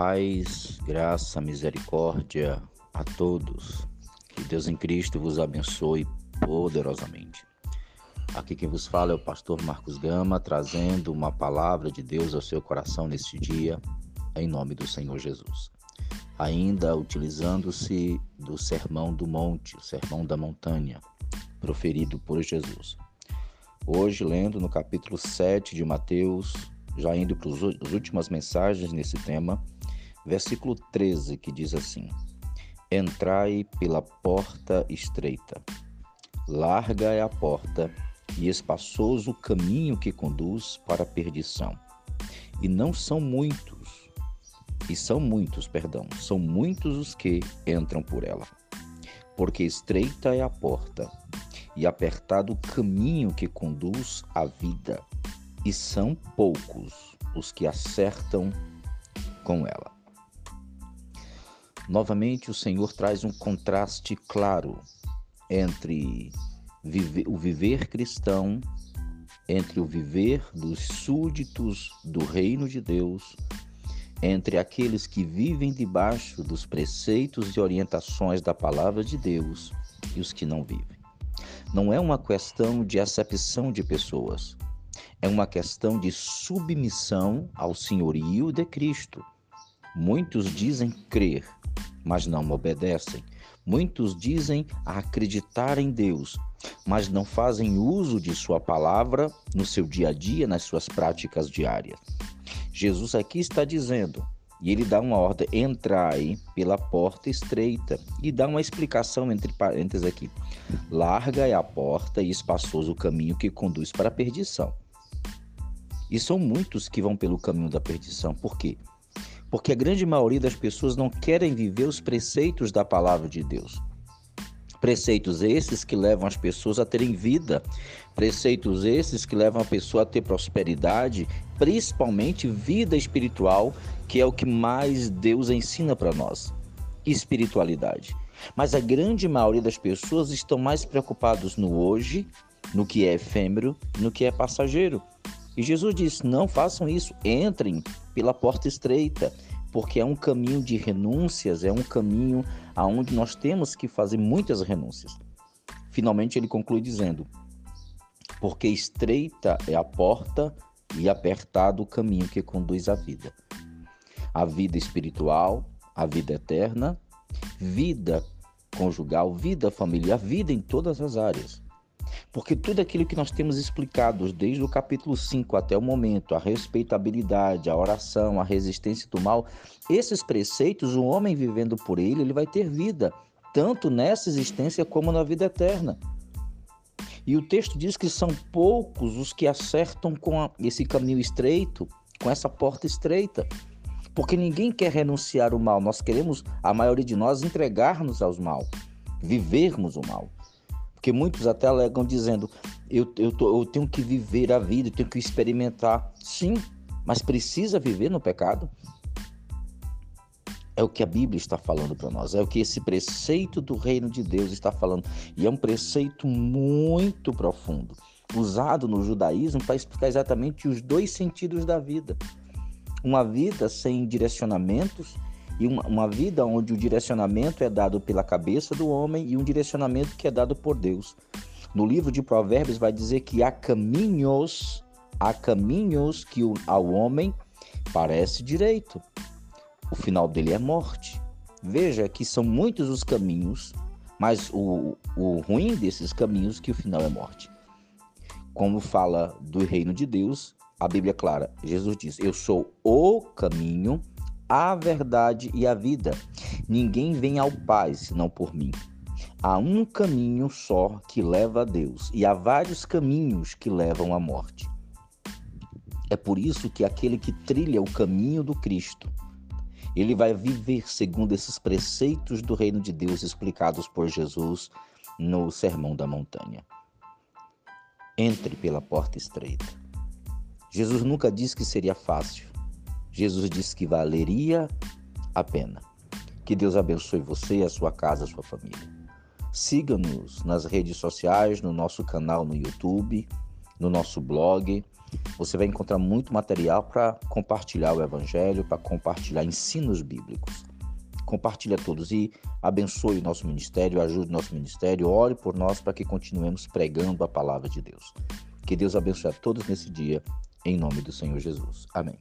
Paz, graça, misericórdia a todos. Que Deus em Cristo vos abençoe poderosamente. Aqui quem vos fala é o pastor Marcos Gama, trazendo uma palavra de Deus ao seu coração neste dia, em nome do Senhor Jesus. Ainda utilizando-se do Sermão do Monte, o Sermão da Montanha, proferido por Jesus. Hoje, lendo no capítulo 7 de Mateus, já indo para as últimas mensagens nesse tema, versículo 13, que diz assim: Entrai pela porta estreita. Larga é a porta e espaçoso o caminho que conduz para a perdição. E não são muitos, e são muitos, perdão, são muitos os que entram por ela. Porque estreita é a porta e apertado o caminho que conduz à vida, e são poucos os que acertam com ela. Novamente, o Senhor traz um contraste claro entre o viver cristão, entre o viver dos súditos do reino de Deus, entre aqueles que vivem debaixo dos preceitos e orientações da palavra de Deus e os que não vivem. Não é uma questão de acepção de pessoas, é uma questão de submissão ao senhorio de Cristo. Muitos dizem crer, mas não obedecem. Muitos dizem acreditar em Deus, mas não fazem uso de Sua palavra no seu dia a dia, nas suas práticas diárias. Jesus aqui está dizendo, e ele dá uma ordem: entrai pela porta estreita, e dá uma explicação entre parênteses aqui: larga é a porta e espaçoso o caminho que conduz para a perdição. E são muitos que vão pelo caminho da perdição. Por quê? Porque a grande maioria das pessoas não querem viver os preceitos da palavra de Deus. Preceitos esses que levam as pessoas a terem vida, preceitos esses que levam a pessoa a ter prosperidade, principalmente vida espiritual, que é o que mais Deus ensina para nós. Espiritualidade. Mas a grande maioria das pessoas estão mais preocupados no hoje, no que é efêmero, no que é passageiro. E Jesus disse: Não façam isso, entrem pela porta estreita, porque é um caminho de renúncias, é um caminho aonde nós temos que fazer muitas renúncias. Finalmente ele conclui dizendo: Porque estreita é a porta e apertado o caminho que conduz à vida. A vida espiritual, a vida eterna, vida conjugal, vida familiar, vida em todas as áreas. Porque tudo aquilo que nós temos explicado desde o capítulo 5 até o momento, a respeitabilidade, a oração, a resistência do mal, esses preceitos, o homem vivendo por ele, ele vai ter vida, tanto nessa existência como na vida eterna. E o texto diz que são poucos os que acertam com a, esse caminho estreito, com essa porta estreita. Porque ninguém quer renunciar ao mal, nós queremos, a maioria de nós, entregar-nos aos mal, vivermos o mal. Porque muitos até alegam dizendo: eu, eu, tô, eu tenho que viver a vida, eu tenho que experimentar. Sim, mas precisa viver no pecado? É o que a Bíblia está falando para nós, é o que esse preceito do reino de Deus está falando. E é um preceito muito profundo, usado no judaísmo para explicar exatamente os dois sentidos da vida. Uma vida sem direcionamentos e uma, uma vida onde o direcionamento é dado pela cabeça do homem e um direcionamento que é dado por Deus. No livro de Provérbios vai dizer que há caminhos, há caminhos que ao homem parece direito. O final dele é morte. Veja que são muitos os caminhos, mas o, o ruim desses caminhos que o final é morte. Como fala do reino de Deus, a Bíblia é clara. Jesus diz: Eu sou o caminho, a verdade e a vida. Ninguém vem ao Pai senão por mim. Há um caminho só que leva a Deus, e há vários caminhos que levam à morte. É por isso que aquele que trilha o caminho do Cristo, ele vai viver segundo esses preceitos do reino de Deus explicados por Jesus no Sermão da Montanha. Entre pela porta estreita. Jesus nunca disse que seria fácil. Jesus disse que valeria a pena. Que Deus abençoe você, a sua casa, a sua família. Siga-nos nas redes sociais, no nosso canal no YouTube, no nosso blog. Você vai encontrar muito material para compartilhar o Evangelho, para compartilhar ensinos bíblicos. Compartilhe a todos e abençoe o nosso ministério, ajude o nosso ministério, ore por nós para que continuemos pregando a palavra de Deus. Que Deus abençoe a todos nesse dia, em nome do Senhor Jesus. Amém.